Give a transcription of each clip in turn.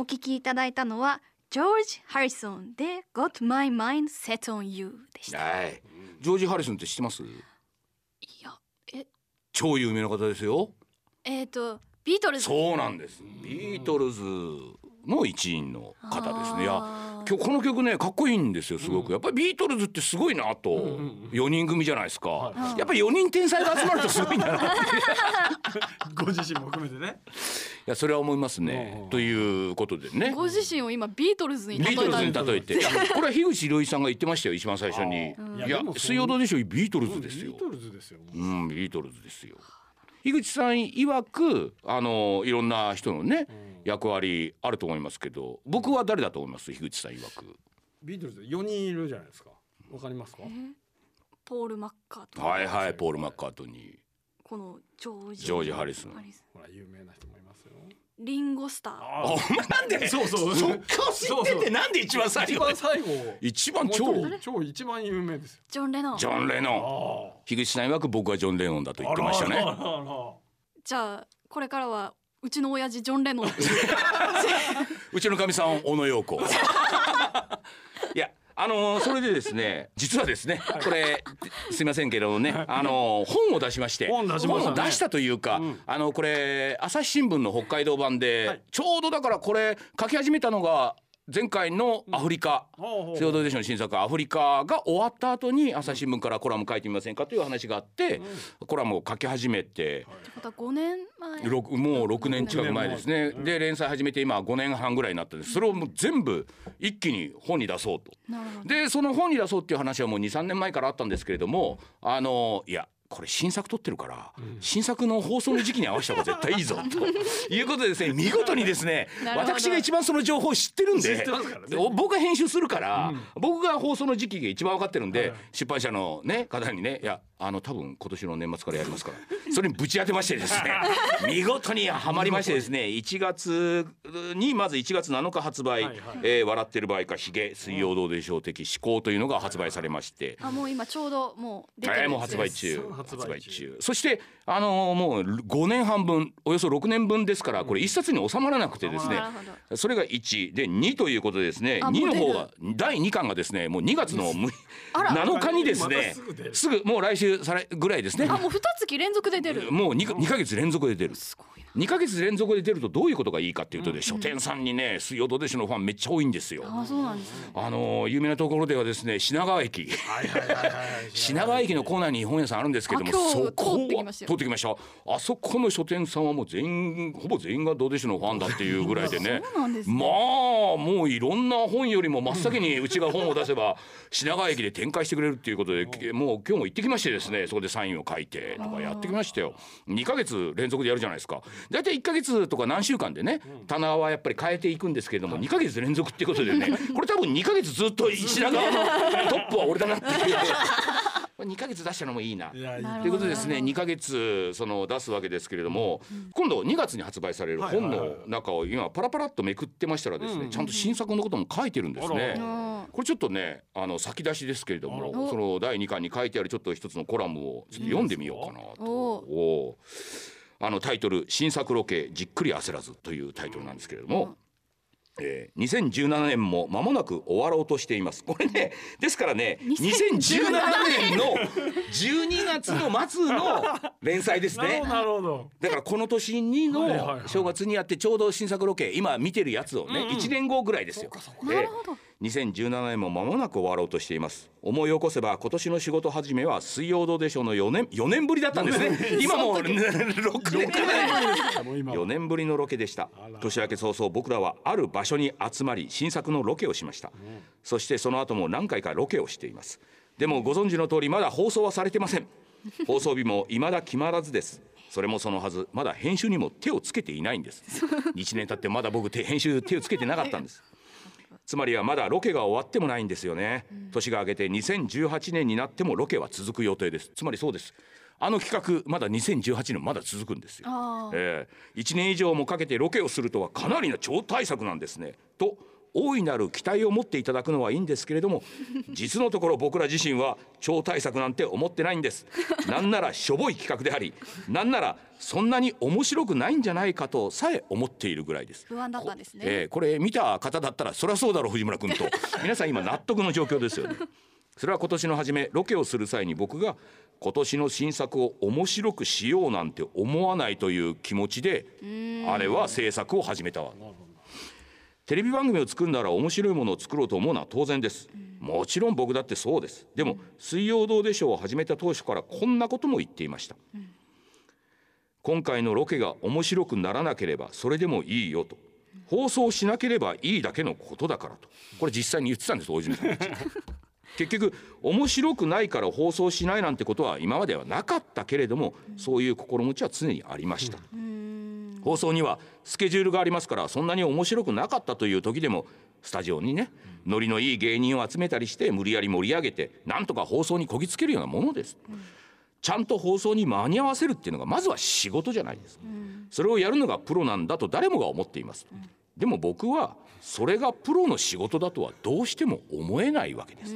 お聞きいただいたのはジョージ・ハリソンで Got My Mind Set on You でした。はい。ジョージ・ハリソンって知ってます？いやえ？超有名な方ですよ。えっ、とビートルズ。そうなんです。ビートルズの一員の方ですね。いや今日この曲ねかっこいいんですよすごく、やっぱりビートルズってすごいなと、4人組じゃないですか、やっぱり4人天才が集まるとすごいんだな ご自身も含めてね。いやそれは思いますね、ということでね。ご自身を今ビートルズに例えビートルズたに例えて。これは樋口博さんが言ってましたよ一番最初にいや水曜どうでしょう？ビートルズですよ。ビートルズですようんビートルズですよ樋口さん曰くあのいろんな人のね、役割あると思いますけど僕は誰だと思います？樋口さん曰く。ビートルズ4人いるじゃないですか。わかりますか？ポール・マッカートはいはいポール・マッカートニーこのジョージ。ジョージハリス。ンほら有名な人もいますよ。リンゴスター。お前なんでそうそう。そっか知っててなんで一番最後？一番最後。一番超超一番有名ですよ。ジョン・レノン。ジョン・レノン。あ樋口さん曰く僕はジョン・レノンだと言ってましたね。あらあらあらじゃあこれから。はうちの親父ジョン・レノンうちのかみさん小野陽子あのーそれでですね 実はですねこれすいませんけどねあのー本を出しまして本出しましたね。本を出したというか、あのこれ朝日新聞の北海道版で、はい。ちょうどだからこれ書き始めたのが前回のアフリカ、ほうほうセオドーデーションの新作アフリカが終わった後に朝日新聞からコラム書いてみませんかという話があって、コラムを書き始めて、ってことは5年前？もう6年近く前ですね。で連載始めて今5年半ぐらいになったんです。それをもう全部一気に本に出そうと。でその本に出そうっていう話はもう23年前からあったんですけれどもあのいやこれ新作撮ってるから、新作の放送の時期に合わせた方が絶対いいぞ ということでですね見事にですね 私が一番その情報を知ってるんでね。お僕が編集するから、僕が放送の時期が一番分かってるんで、出版社のね方にねいやあの多分今年の年末からやりますから。それにぶち当てましてですね 見事にはまりましてですね1月にまず1月7日発売「はいはい。えー笑ってる場合かヒゲ水曜どうでしょう的思考」というのが発売されまして。あもう今ちょうどもう出てるえーもう発売中。発売中。発売中。そしてあのーもう5年半分およそ6年分ですからこれ一冊に収まらなくてですねなるほそれが1で2ということでですねあ2の方が第2巻がですねもう2月の6あら。7日にですまねすぐもう来週されぐらいですね。あもう二月連続で出る。もう 2, 2ヶ月連続で出る。すごいな2ヶ月連続で出るとどういうことがいいかっていうとね、書店さんにね水曜どうでしょうのファンめっちゃ多いんですよ。あそうなんですね。あのー有名なところではですね品川駅。品川駅の構内に本屋さんあるんですけどもそこは通ってきましたよ。通ってきましたあそこの書店さんはもう全員ほぼ全員がどうでしょうのファンだっていうぐらいでね。そうなんですね。まあもういろんな本よりも真っ先にうちが本を出せば 品川駅で展開してくれるっていうことでもう今日も行ってきましてですねそこでサインを書いてとかやってきましたよ。2ヶ月連続でやるじゃないですか大体1ヶ月とか何週間でね棚はやっぱり変えていくんですけれども2ヶ月連続っていうことでね これ多分2ヶ月ずっと品川のトップは俺だなっていう。2ヶ月出したのもいいな。ということでですね2ヶ月その出すわけですけれども、今度2月に発売される本の中を今パラパラっとめくってましたらですね、ちゃんと新作のことも書いてるんですね。うん。これちょっとねあの先出しですけれどあもその第2巻に書いてあるちょっと一つのコラムをちょっと読んでみようかなと。あのタイトル「新作ロケじっくり焦らず」というタイトルなんですけれども。えー、2017年も間もなく終わろうとしています。これね、ですからね、2017年の12月の末の連載ですね なるほ。どだからこの年にの正月にやってちょうど新作ロケ今見てるやつをね、1年後ぐらいですよ。でなるほど2017年も間もなく終わろうとしています。思い起こせば今年の仕事始めは水曜どうでしょうの4年4年ぶりだったんですね。今もう6年前もう今4年。ぶりのロケでした。年明け早々僕らはある場所に集まり新作のロケをしました、そしてその後も何回かロケをしています。でもご存知の通りまだ放送はされてません。放送日も未だ決まらずです。それもそのはず。まだ編集にも手をつけていないんです。1年経ってまだ僕手編集手をつけてなかったんですつまりはまだロケが終わってもないんですよね、年が明けて2018年になってもロケは続く予定です。つまりそうです。あの企画まだ2018年まだ続くんですよ。ええ。1年以上もかけてロケをするとはかなりな超大作なんですね。と大いなる期待を持っていただくのはいいんですけれども 実のところ僕ら自身は超大作なんて思ってないんです。なんならしょぼい企画でありなんならそんなに面白くないんじゃないかとさえ思っているぐらいです。不安だったんですね。えーこれ見た方だったらそりゃそうだろう藤村君と。皆さん今納得の状況ですよね。それは今年の初めロケをする際に僕が今年の新作を面白くしようなんて思わないという気持ちであれは制作を始めたわテレビ番組を作るなら面白いものを作ろうと思うのは当然です。もちろん僕だってそうです。でも「水曜どうでしょう」を始めた当初からこんなことも言っていました。今回のロケが面白くならなければそれでもいいよと。放送しなければいいだけのことだからと。これ実際に言ってたんです大泉さん結局面白くないから放送しないなんてことは今まではなかったけれどもそういう心持ちは常にありました。放送にはスケジュールがありますからそんなに面白くなかったという時でもスタジオにねノリのいい芸人を集めたりして無理やり盛り上げてなんとか放送にこぎつけるようなものです。ちゃんと放送に間に合わせるっていうのがまずは仕事じゃないですか、それをやるのがプロなんだと誰もが思っています、でも僕はそれがプロの仕事だとはどうしても思えないわけです、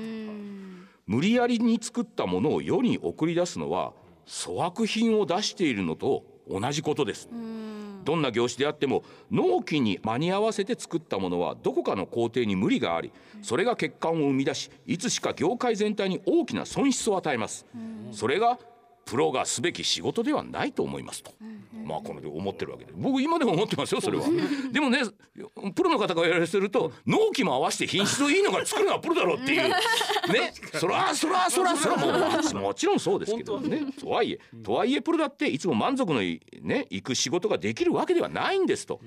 無理やりに作ったものを世に送り出すのは粗悪品を出しているのと同じことです、どんな業種であっても納期に間に合わせて作ったものはどこかの工程に無理がありそれが欠陥を生み出しいつしか業界全体に大きな損失を与えます。それがプロがすべき仕事ではないと思いますと、まあこので思ってるわけで。僕今でも思ってますよそれは。でもねプロの方が言われてると納期も合わせて品質をいいのから作るのはプロだろうっていう。ね。そらそらそらそらもうもちろんそうですけどね。とはいえとはいえプロだっていつも満足のいねいく仕事ができるわけではないんですと、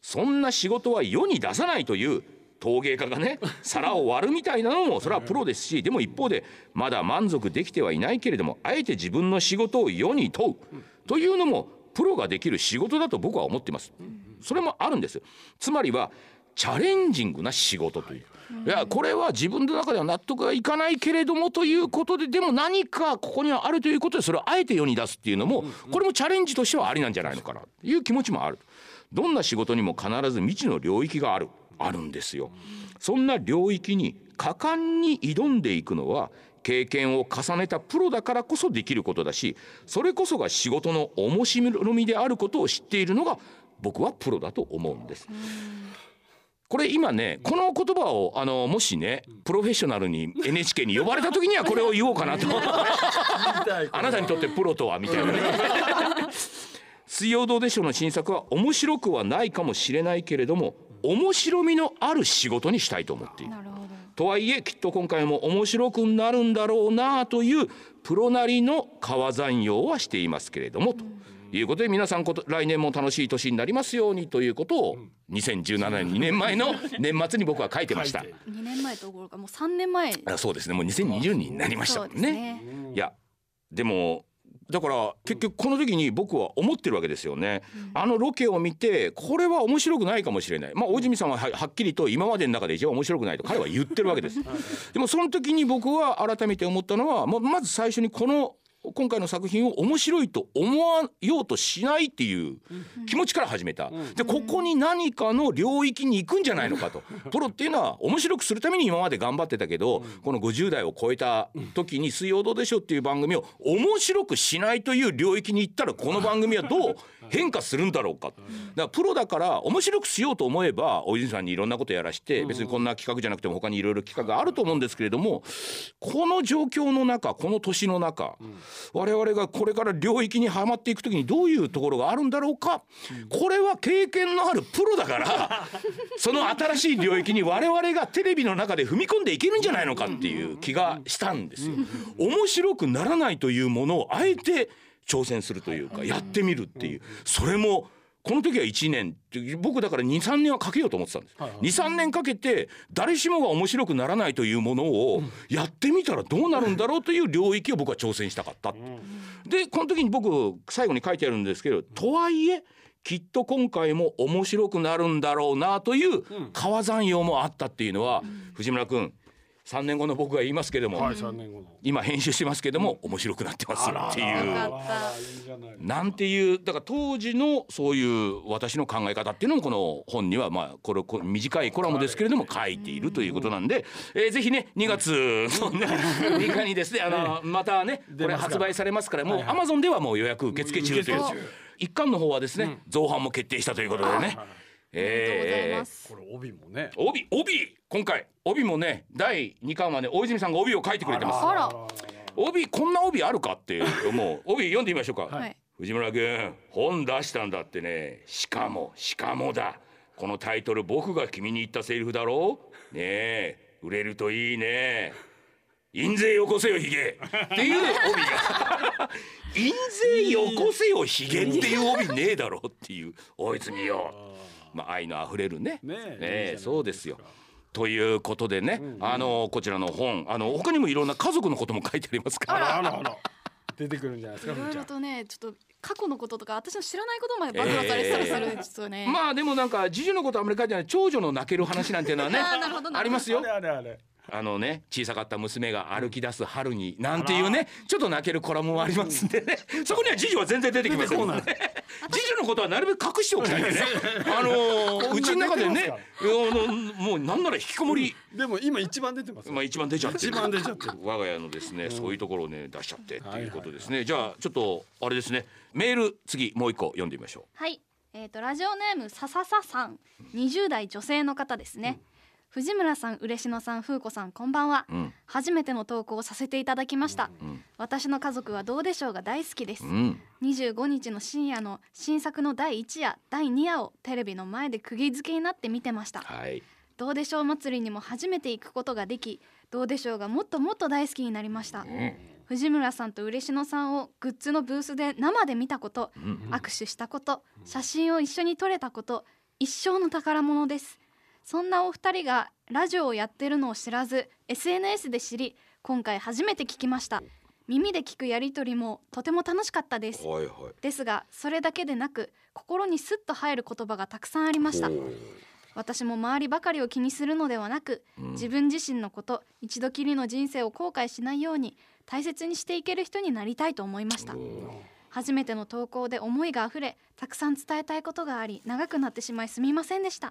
そんな仕事は世に出さないという陶芸家がね皿を割るみたいなのもそれはプロですしでも一方でまだ満足できてはいないけれどもあえて自分の仕事を世に問うというのもプロができる仕事だと僕は思っています。それもあるんです。つまりはチャレンジングな仕事という。い。やこれは自分の中では納得がいかないけれどもということででも何かここにはあるということでそれをあえて世に出すっていうのもこれもチャレンジとしてはありなんじゃないのかなという気持ちもある。どんな仕事にも必ず未知の領域があるあるんですよ。そんな領域に果敢に挑んでいくのは経験を重ねたプロだからこそできることだしそれこそが仕事の面白みであることを知っているのが僕はプロだと思うんです。これ今ねこの言葉をあのもしねプロフェッショナルに NHK に呼ばれた時にはこれを言おうかなと。あなたにとってプロとはみたいなね。水曜どうでしょうの新作は面白くはないかもしれないけれども面白みのある仕事にしたいと思っている。とはいえきっと今回も面白くなるんだろうなというプロなりの川山用はしていますけれども、ということで皆さんこと来年も楽しい年になりますようにということを2017年2年前の年末に僕は書いてました書いて。二年前どころかもう三年前。あそうですねもう2020年になりましたもんそうですね。いやでもだから結局この時に僕は思ってるわけですよね、あのロケを見てこれは面白くないかもしれない。まあ大泉さんはははっきりと今までの中で一番面白くないと彼は言ってるわけです。でもその時に僕は改めて思ったのはまず最初にこの今回の作品を面白いと思わようとしないっていう気持ちから始めた、でここに何かの領域に行くんじゃないのかと。プロっていうのは面白くするために今まで頑張ってたけど、この50代を超えた時に「水曜どうでしょう」っていう番組を面白くしないという領域に行ったらこの番組はどう変化するんだろうか。だからプロだから面白くしようと思えば大泉さんにいろんなことやらして別にこんな企画じゃなくても他にいろいろ企画があると思うんですけれどもこの状況の中この年の中、我々がこれから領域にはまっていく時にどういうところがあるんだろうか、これは経験のあるプロだから その新しい領域に我々がテレビの中で踏み込んでいけるんじゃないのかっていう気がしたんですよ。面白くならないというものをあえて挑戦するというかやってみるっていう。それもこの時は1年僕だから23年はかけようと思ってたんです、はいはい。23年かけて誰しもが面白くならないというものをやってみたらどうなるんだろうという領域を僕は挑戦したかった、でこの時に僕最後に書いてあるんですけどとはいえきっと今回も面白くなるんだろうなという川山用もあったっていうのは、藤村君3年後の僕が言いますけども、はい今編集してますけども面白くなってますっていう。なんていうだから当時のそういう私の考え方っていうのもこの本にはまあこれこ短いコラムですけれども書いているということなんで、えーぜひね2月のね2日にですねあのまたねこれ発売されますからもうはいはい。Amazon ではもう予約受付中という。一巻の方はですね造版も決定したということでね。ありがとうございえーます。これ帯もね。帯帯今回帯もね第2巻はね大泉さんが帯を書いてくれてます。あら。帯こんな帯あるかってもう。帯読んでみましょうか、はい。藤村君本出したんだってね。しかもしかもだ。このタイトル僕が君に言ったセリフだろ？ねえ。売れるといいね。印税よこせよヒゲ。っていう帯が。印税よこせよヒゲっていう帯ねえだろっていう。大泉よまあ愛のあふれるね。ねええそうですよ。ということでね、あのこちらの本あの他にもいろんな家族のことも書いてありますから。あらあらあら。出てくるんじゃないですかいろいろとね、ちょっと過去のこととか、私の知らないことまで暴露されてたりする、ちょっとね。まあでもなんか次女のことあんまり書いてない長女の泣ける話なんていうのはね あーなるほどなるほど。ありますよ。あれあれあれあのね小さかった娘が歩き出す春になんていうねちょっと泣けるコラムもありますんでね。そこには次女は全然出てきませんね。次女のことはなるべく隠しておきたいんでね。あのーうちの中でねあのもうなんなら引きこもり。でも今一番出てますよ。まあ一番出ちゃってる。一番出ちゃってる。我が家のですね、そういうところをね出しちゃってっていうことですね、じゃあちょっとあれですね。メール次もう一個読んでみましょはい、えっ、とラジオネームささささん、20代女性の方ですね。藤村さん、嬉野さん、風子さん、こんばんは。ううん初めての投稿をさせていただきました。ん私の家族はどうでしょうが大好きです。うん25日の深夜の新作の第1夜、第2夜をテレビの前で釘付けになって見てました。はいどうでしょう祭りにも初めて行くことができ、どうでしょうがもっともっと大好きになりました。藤村さんと嬉野さんをグッズのブースで生で見たこと、握手したこと写真を一緒に撮れたこと一生の宝物ですそんなお二人がラジオをやってるのを知らず SNS で知り今回初めて聞きました。耳で聞くやりとりもとても楽しかったです。はいはい。ですがそれだけでなく心にスッと入る言葉がたくさんありました。私も周りばかりを気にするのではなく、自分自身のこと一度きりの人生を後悔しないように大切にしていける人になりたいと思いました初めての投稿で思いがあふれたくさん伝えたいことがあり長くなってしまいすみませんでした、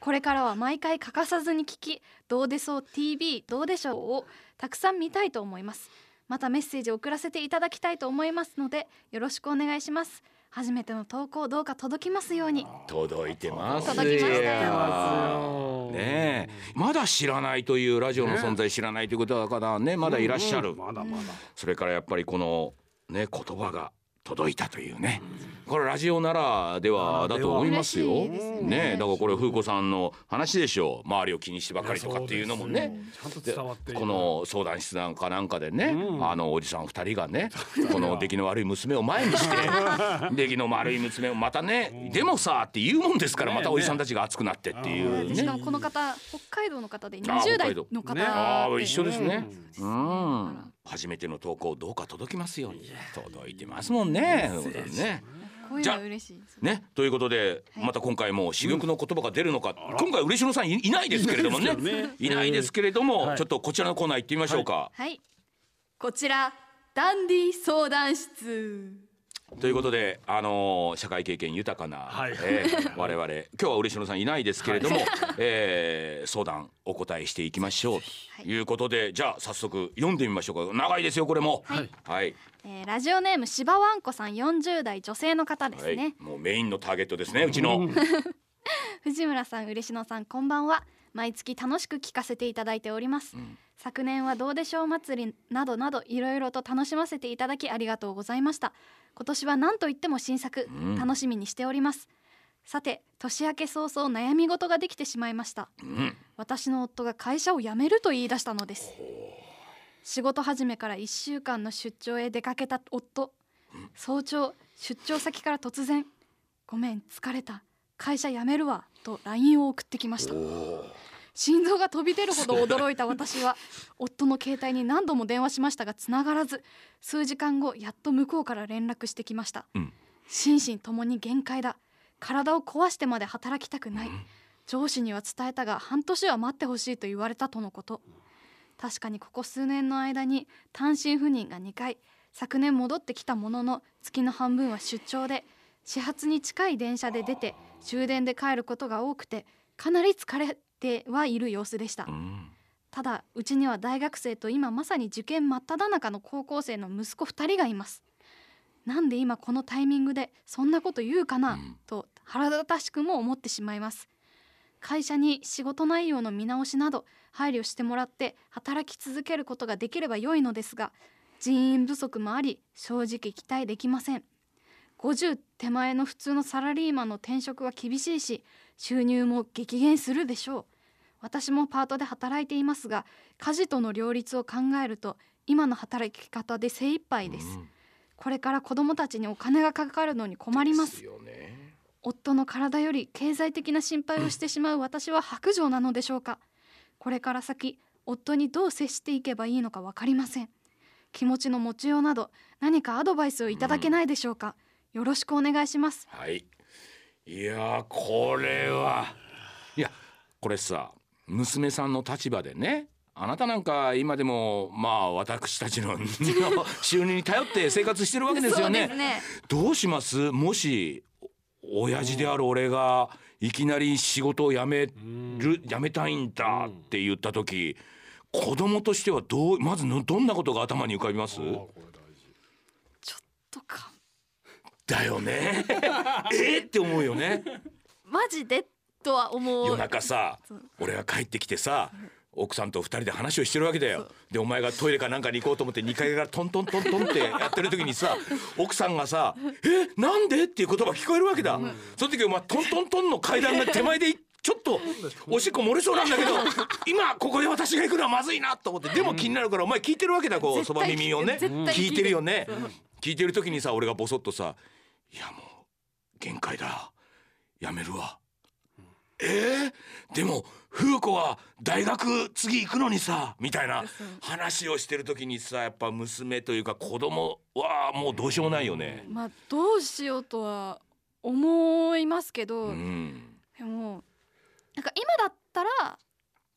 これからは毎回欠かさずに聞きどうでそう TV どうでしょうをたくさん見たいと思います。またメッセージを送らせていただきたいと思いますのでよろしくお願いします。初めての投稿どうか届きますように。届いてます。届きましたよねえ。まだ知らないというラジオの存在知らないということだからねまだいらっしゃる、まだまだ。それからやっぱりこのね言葉が届いたというね、これラジオならではだと思いますよ。ね。だからこれ風子さんの話でしょ。う周りを気にしてばかりとかっていうのもね。ちゃんとで伝わっている。この相談室なんかなんかでね、うん。あのおじさん二人がねこの出来の悪い娘を前にして 出来の悪い娘をまたね、でもさって言うもんですからまたおじさんたちが熱くなってっていうね。しかもこの方北海道の方であ20代の方ね。ああで一緒ですね。ううん。初めての投稿どうか届きますように。届いてますもんね。そうだね。こういうのは嬉しいですね。ということで、はい。また今回も珠玉の言葉が出るのか、今回嬉野さんいいないですけれどもね。いないですけどね。いないですけれども、はい。ちょっとこちらのコーナー行ってみましょうか。はい。こちらダンディ相談室ということで、あのー社会経験豊かな、はい。えー我々。今日は嬉野さんいないですけれども、えー相談お答えしていきましょう。ということで、じゃあ早速読んでみましょうか。長いですよこれも。はい。はい、えーラジオネームしばわんこさん40代女性の方ですはい。ね、もうメインのターゲットですねうちの。藤村さん嬉野さんこんばんは毎月楽しく聞かせていただいております、昨年はどうでしょう祭りなどなどいろいろと楽しませていただきありがとうございました。今年は何と言っても新作、ん。楽しみにしております。さて年明け早々悩み事ができてしまいました、ん。私の夫が会社を辞めると言い出したのです。仕事始めから1週間の出張へ出かけた夫。早朝出張先から突然「ごめん疲れた。会社辞めるわ」と LINE を送ってきました。心臓が飛び出るほど驚いた私は 夫の携帯に何度も電話しましたが繋がらず数時間後やっと向こうから連絡してきました、うん。心身ともに限界だ。体を壊してまで働きたくない、上司には伝えたが半年は待ってほしいと言われたとのこと。確かにここ数年の間に単身赴任が2回昨年戻ってきたものの月の半分は出張で始発に近い電車で出て終電で帰ることが多くてかなり疲れてはいる様子でした。うん。ただうちには大学生と今まさに受験真っ只中の高校生の息子2人がいます。なんで今このタイミングでそんなこと言うかな、うん。と腹立たしくも思ってしまいます。会社に仕事内容の見直しなど配慮してもらって働き続けることができれば良いのですが人員不足もあり正直期待できません50手前の普通のサラリーマンの転職は厳しいし収入も激減するでしょう。私もパートで働いていますが家事との両立を考えると今の働き方で精一杯です、うんこれから子供たちにお金がかかるのに困りまですよね。夫の体より経済的な心配をしてしまう 私は白状なのでしょうか。これから先夫にどう接していけばいいのか分かりません。気持ちの持ちようなど何かアドバイスをいただけないでしょうか、よろしくお願いします。はい。いやーこれは。いやこれさ娘さんの立場でねあなたなんか今でもまあ私たちの収入に頼って生活してるわけですよね。ね。どうします？もしお親父である俺がいきなり仕事を辞める辞めたいんだって言った時子供としてはどうまずのどんなことが頭に浮かびますあーこれ大事ちょっとかだよね。えーって思うよね。マジで？とは思う。夜中さ俺が帰ってきてさ奥さんと二人で話をしてるわけだよ。でお前がトイレかなんかに行こうと思って2階からトントントントンってやってる時にさ 奥さんがさ「え？なんで?」っていう言葉聞こえるわけだ、その時お前トントントンの階段が手前でちょっとおしっこ漏れそうなんだけど今ここで私が行くのはまずいなと思って。でも気になるからお前聞いてるわけだこうそば耳をね。聞いてる。よね聞いてる時にさ俺がボソッとさ「いやもう限界だやめるわ」えー、でも風子は大学次行くのにさみたいな話をしてる時にさやっぱ娘というか子供はもうどうしようもないよね。まあどうしようとは思いますけど、うん、でもなんか今だったら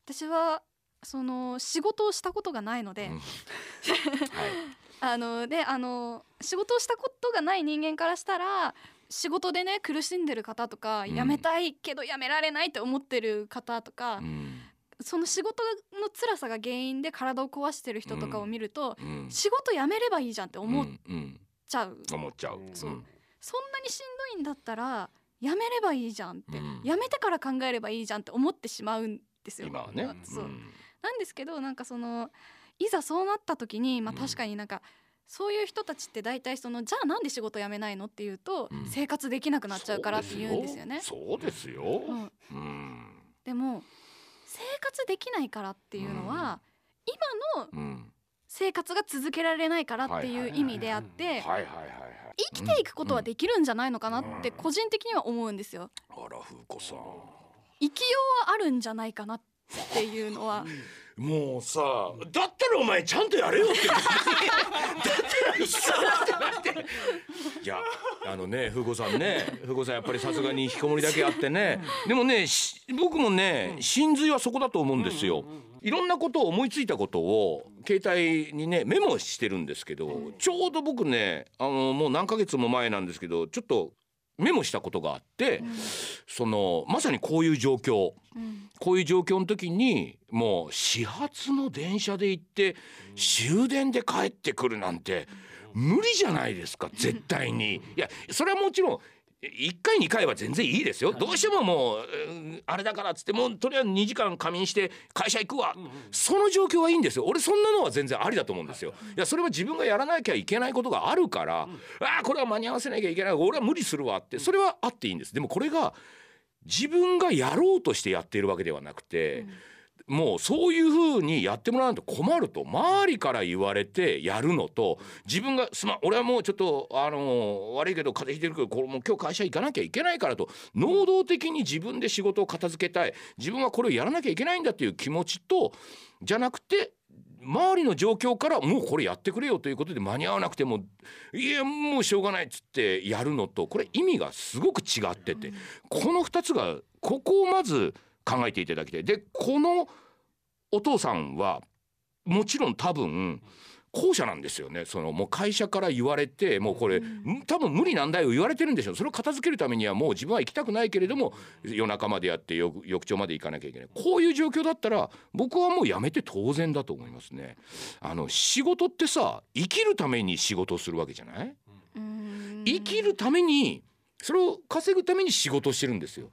私はその仕事をしたことがないので、うん。はいあのであの仕事をしたことがない人間からしたら仕事でね苦しんでる方とか、うん。辞めたいけど辞められないって思ってる方とか、うん。その仕事の辛さが原因で体を壊してる人とかを見ると、うん。仕事辞めればいいじゃんって思っうんうん。ちゃう、思っちゃう。そうん。そんなにしんどいんだったら辞めればいいじゃんって、うん。辞めてから考えればいいじゃんって思ってしまうんですよ。今はね。そう。うん。なんですけどなんかそのいざそうなった時にまあうん。確かになんか、そういう人たちって大体そのじゃあなんで仕事辞めないのっていうと、うん。生活できなくなっちゃうからって言うんですよね。そうですよ。うん。うん。でも生活できないからっていうのは、今のうん。生活が続けられないからっていう意味であって。生きていくことはできるんじゃないのかなってうん。個人的には思うんですよ。あら風子さん。生きようはあるんじゃないかなっていうのは もうさだったらお前ちゃんとやれよってだったらさってなって いやあのね風子さんね風子さんやっぱりさすがに引きこもりだけあってね。でもねし僕もね真髄はそこだと思うんですよ。いろんなことを思いついたことを携帯にねメモしてるんですけどちょうど僕ねあのもう何ヶ月も前なんですけどちょっとメモしたことがあってそのまさにこういう状況。うん。こういう状況の時にもう始発の電車で行って終電で帰ってくるなんて無理じゃないですか絶対に。いやそれはもちろん1回2回は全然いいですよ。どうしてももううんあれだからっつってもうとりあえず2時間仮眠して会社行くわ。その状況はいいんですよ。俺そんなのは全然ありだと思うんですよ。い。やそれは自分がやらなきゃいけないことがあるからああこれは間に合わせなきゃいけない。俺は無理するわって。それはあっていいんです。でもこれが自分がやろうとしてやっているわけではなくて、もうそういうふうにやってもらわないと困ると周りから言われてやるのと自分がすまん俺はもうちょっとあの悪いけど風邪ひいてるけどこれもう今日会社行かなきゃいけないからと能動的に自分で仕事を片付けたい。自分はこれをやらなきゃいけないんだっていう気持ちとじゃなくて周りの状況からもうこれやってくれよということで間に合わなくてもいやもうしょうがないっつってやるのとこれ意味がすごく違っててこの2つがここをまず考えていただきたい。でこのお父さんはもちろん多分後者なんですよね。そのもう会社から言われてもうこれ、多分無理なんだよ言われてるんでしょそれを片付けるためにはもう自分は行きたくないけれども夜中までやって翌翌朝まで行かなきゃいけない。こういう状況だったら僕はもうやめて当然だと思いますね。あの仕事ってさ生きるために仕事をするわけじゃない？うん。生きるためにそれを稼ぐために仕事をしてるんですよ。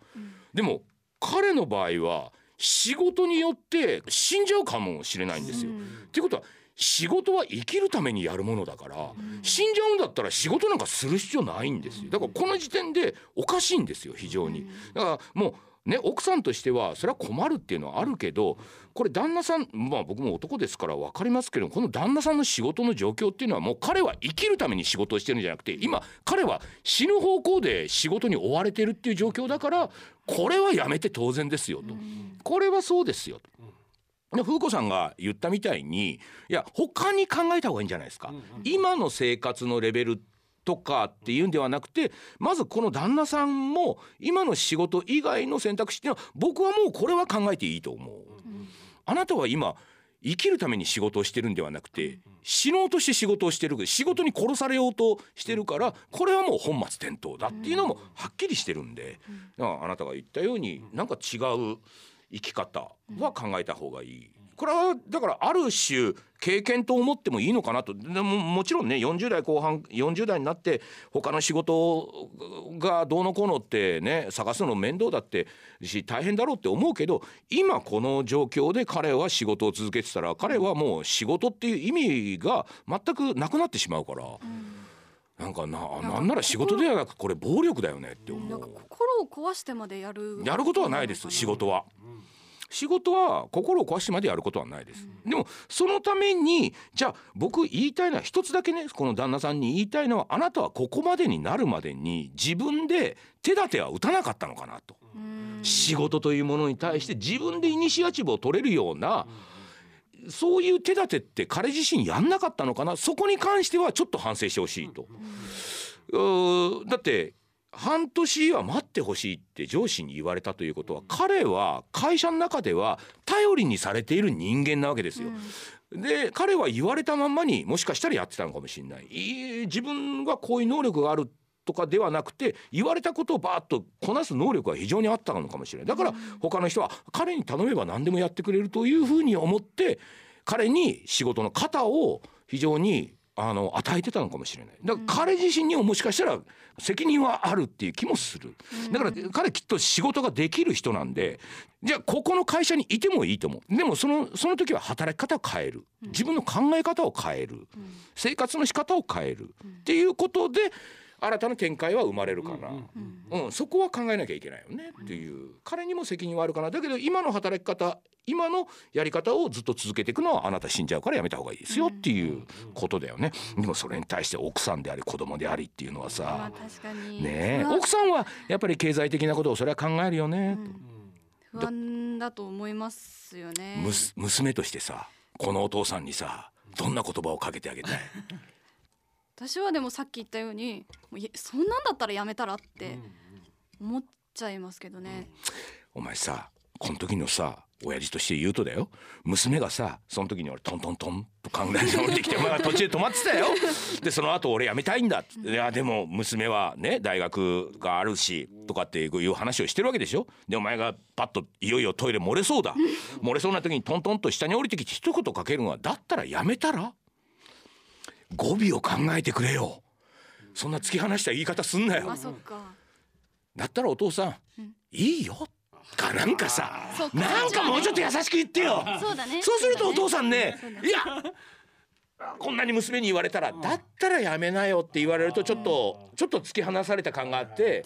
でも彼の場合は仕事によって死んじゃうかもしれないんですよ。っていうことは仕事は生きるためにやるものだから、死んじゃうんだったら仕事なんかする必要ないんですよだからこの時点でおかしいんですよ非常に。だからもうね奥さんとしてはそれは困るっていうのはあるけどこれ旦那さんまあ僕も男ですから分かりますけどこの旦那さんの仕事の状況っていうのはもう彼は生きるために仕事をしてるんじゃなくて今彼は死ぬ方向で仕事に追われてるっていう状況だからこれはやめて当然ですよと。これはそうですよと。で風子さんが言ったみたいにいや他に考えた方がいいんじゃないですか。今の生活のレベルとかっていうんではなくてまずこの旦那さんも今の仕事以外の選択肢っていうのは僕はもうこれは考えていいと思う。あなたは今生きるために仕事をしてるんではなくて死のうとして仕事をしてる仕事に殺されようとしてるからこれはもう本末転倒だっていうのもはっきりしてるんでだからあなたが言ったようになんか違う生き方は考えた方がいい。これはだからある種経験と思ってもいいのかなと。でももちろんね40代後半40代になって他の仕事がどうのこうのってね探すの面倒だってし大変だろうって思うけど今この状況で彼は仕事を続けてたら彼はもう仕事っていう意味が全くなくなってしまうから。なんかななんなら仕事ではなくこれ暴力だよねって思なんかう心を壊してまでやるやることはないです仕事は仕事は心を壊してまでやることはないです、でもそのためにじゃあ僕言いたいのは一つだけねこの旦那さんに言いたいのはあなたはここまでになるまでに自分で手立ては打たなかったのかなと。うん。仕事というものに対して自分でイニシアチブを取れるようなそういう手立てって彼自身やんなかったのかな。そこに関してはちょっと反省してほしいと。だって半年は待ってほしいって上司に言われたということは彼は会社の中では頼りにされている人間なわけですよ。で彼は言われたまんまにもしかしたらやってたのかもしれない。自分がこういう能力があるとかではなくて言われたことをバーッとこなす能力が非常にあったのかもしれない。だから他の人は彼に頼めば何でもやってくれるというふうに思って彼に仕事の肩を非常にあの与えてたのかもしれない。だから彼自身にももしかしたら責任はあるっていう気もする。だから彼きっと仕事ができる人なんでじゃあここの会社にいてもいいと思う。でもそのその時は働き方を変える。自分の考え方を変える。生活の仕方を変える。っていうことで新たな展開は生まれるかな、うんそこは考えなきゃいけないよねっていう。彼にも責任はあるかな。だけど今の働き方今のやり方をずっと続けていくのはあなた死んじゃうからやめた方がいいですよっていうことだよね。でもそれに対して奥さんであり子供でありっていうのはまあさね奥さんはやっぱり経済的なことをそれは考えるよね、不安だと思いますよね。娘としてさこのお父さんにさどんな言葉をかけてあげたい？私はでもさっき言ったようにもういそんなんだったらやめたらって思っちゃいますけどね、お前さこの時のさ親父として言うとだよ。娘がさその時に俺トントントンと考えて降りてきてお前は途中で止まってたよ。でその後俺辞めたいんだ。いやでも娘はね大学があるしとかっていう話をしてるわけでしょ。でお前がパッといよいよトイレ漏れそうだ。漏れそうな時にトントンと下に降りてきて一言かけるのはだったらやめたら？語尾を考えてくれよそんな突き放した言い方すんなよ。だったらお父さん、いいよ。かなんかさなんかもうちょっと優しく言ってよ。そうだね。そうするとお父ささんねいやこんなに娘に言われたらだったらやめなよって言われるとちょっとちょっと突き放された感があって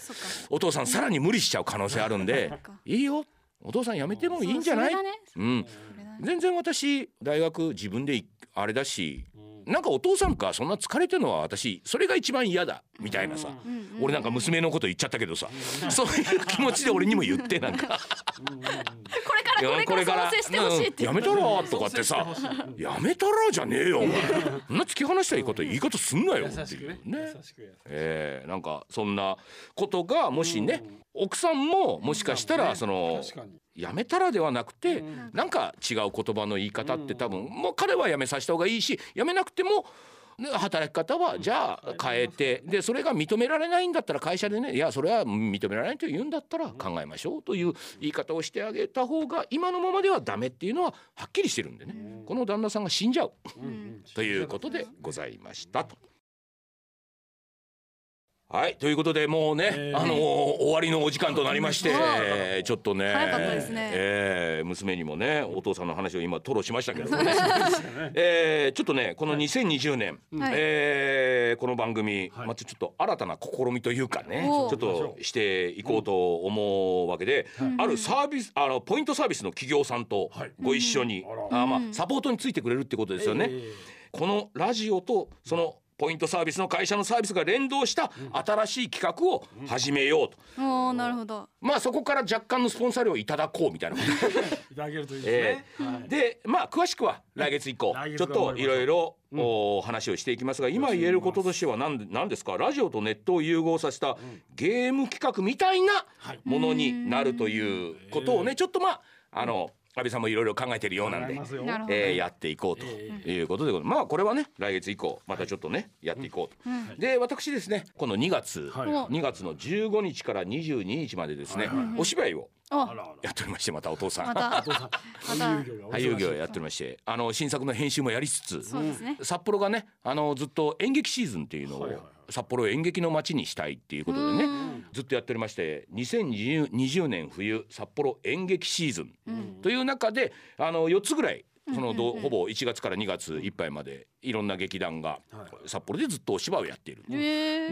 お父さんさらに無理しちゃう可能性あるんでか。いいよ。お父さんやめてもいいんじゃない？そうん。全然私大学自分でいあれだしなんかお父さんかそんな疲れてるのは私それが一番嫌だみたいなさ。俺なんか娘のこと言っちゃったけどさ。そういう気持ちで俺にも言ってなんか。これからこれから。創生してほしいってうんやめたらとかってさやめたらじゃねえよお前。そんな突き放したいこと言い方すんなよっていうね。ねえーなんかそんなことがもしね奥さんももしかしたらそのやめたらではなくてうん。なんか違う言葉の言い方って多分もう彼はやめさせた方がいいしやめなくてもね働き方はじゃあ変えてでそれが認められないんだったら会社でねいやそれは認められないと言うんだったら考えましょうという言い方をしてあげた方が今のままではダメっていうのははっきりしてるんでね。この旦那さんが死んじゃう。ということでございましたと。はいということでもうね、えー。あのー終わりのお時間となりまして、はい。ちょっとね早かったですね。えー娘にもねお父さんの話を今吐露しましたけどもね、えーちょっとねこの2020年、はい。えーこの番組、はい。またちょっと新たな試みというかねちおー。ょっとしていこうと思うわけで、あるサービスあのポイントサービスの企業さんとはい。ご一緒に、うん。ああまあうん。サポートについてくれるってことですよね。えこのラジオとそのポイントサービスの会社のサービスが連動した新しい企画を始めようと、おーなるほど。まあそこから若干のスポンサー料をいただこうみたいな いただけるといいですね。はい。でまあ詳しくは来月以降来月ちょっといろいろお話をしていきますが今言えることとしては何で何ですか？ラジオとネットを融合させたゲーム企画みたいなはいものになるということをねちょっとまああの安倍さんもいろいろ考えてるようなんで考えーやっていこうということで、まあこれはね来月以降またちょっとねやっていこうと。うん。で私ですねこの2月、はい。お。2月の15日から22日までですね、はいはいお芝居をやっておりましてまたお父さん。また。お父さん。た。俳優業やっておりましてあの新作の編集もやりつつね。札幌がねあのずっと演劇シーズンっていうのを、はいはいはい。札幌を演劇の街にしたいっていうことでねうんずっとやっておりまして2020年冬札幌演劇シーズンうん。という中であの4つぐらいそのどほぼ1月から2月いっぱいまでいろんな劇団がはい。札幌でずっとお芝居をやっている。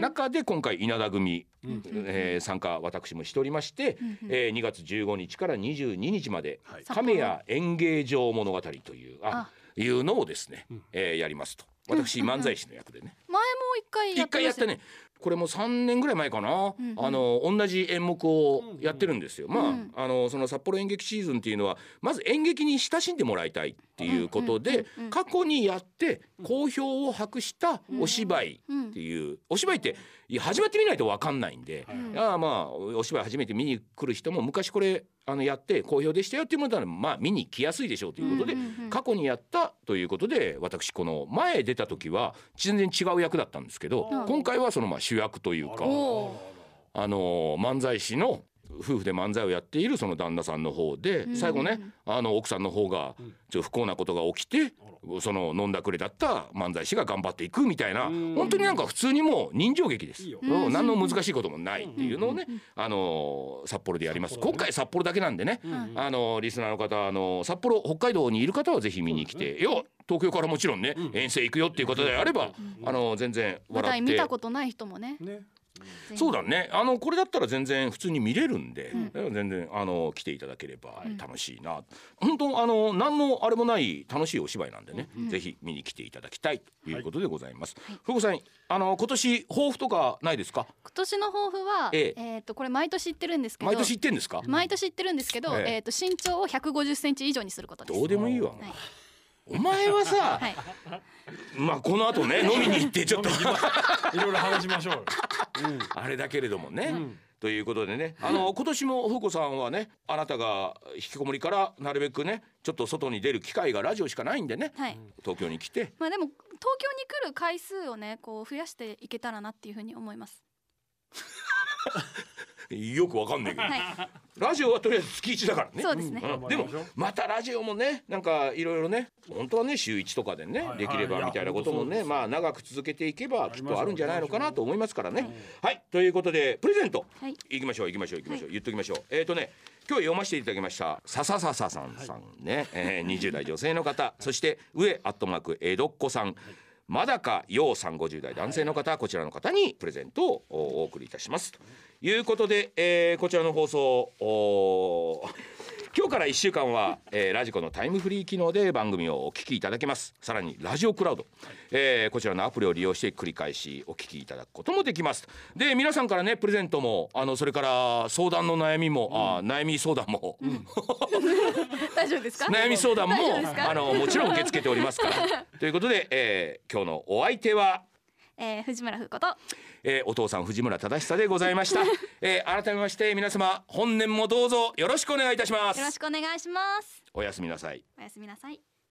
中で今回稲田組、うん。えー参加私もしておりまして、えー2月15日から22日まで亀屋演芸場物語というあいうのをですね、うん。えーやりますと。私漫才師の役でね。前も一回や一回やってまねこれも3年ぐらい前かな、うんうん。あの同じ演目をやってるんですよ。まあ、うんあのその札幌演劇シーズンっていうのはまず演劇に親しんでもらいたいっていうことで、うんうんうんうん。過去にやって好評を博したお芝居っていう、お芝居って始まってみないと分かんないんで、うんいやまあお芝居初めて見に来る人も昔これあのやって好評でしたよっていうものならまあ見に来やすいでしょうということで、過去にやったということで私この前出た時は全然違う役だったんですけど、うん。今回はそのまあ主役というかあの漫才師の夫婦で漫才をやっているその旦那さんの方でうん最後ねあの奥さんの方がちょっと不幸なことが起きてその飲んだくれだった漫才師が頑張っていくみたいなうん。本当になんか普通にもう人情劇です。何の難しいこともないっていうのをねあの札幌でやります。今回札幌だけなんでねうんあのリスナーの方あの札幌北海道にいる方はぜひ見に来て、いや東京からもちろんね、遠征行くよっていうことであれば、あの全然笑って。見たことない人もねそうだね。あのこれだったら全然普通に見れるんで、う全然あの来ていただければうん。楽しいな、本当あの何のあれもない楽しいお芝居なんでね、うん。ぜひ見に来ていただきたいということでございます。はい。ふうこさんあの今年抱負とかないですか？今年の抱負はええ。えーっとこれ毎年言ってるんですけど毎年言ってんですか？毎年言ってるんですけどええ。えーっと身長を150センチ以上にすることです。どうでもいいわ、はいお前はさ、はい。まあこの後ね飲みに行ってちょっと。いろいろ話しましょう。よあれだけれどもね、うん。ということでね。あの今年も風子さんはねあなたが引きこもりからなるべくねちょっと外に出る機会がラジオしかないんでね。はい。東京に来て。まあでも東京に来る回数をねこう増やしていけたらなっていうふうに思います よくわかんないけど、はい。ラジオはとりあえず月1だからね。そうですね。うん。でもまたラジオもねなんかいろいろね本当はね週1とかでね、はい。はいできればみたいなこともねまあ長く続けていけばきっとあるんじゃないのかなと思いますからね。うはい。ということでプレゼント。はい。行きましょう行きましょう行きましょう、言っときましょう。えっ、とね今日読ませていただきましたさささささんさんね、えー、20代女性の方。そして上アットマーク江戸っ子さん、まだかようさん50代男性の方、こちらの方にプレゼントをお送りいたします。ということで、えーこちらの放送おー今日から1週間は、えーラジコのタイムフリー機能で番組をお聞きいただけます。さらにラジオクラウド、えーこちらのアプリを利用して繰り返しお聞きいただくこともできます。で皆さんからねプレゼントもあのそれから相談の悩みも、あー 悩み相談も、大丈夫ですか？悩み相談もあのもちろん受け付けておりますから。ということで、えー今日のお相手はえー、藤村風子と。えーお父さん藤村忠久でございました、えー改めまして皆様本年もどうぞよろしくお願いいたします。よろしくお願いします。おやすみなさい。おやすみなさい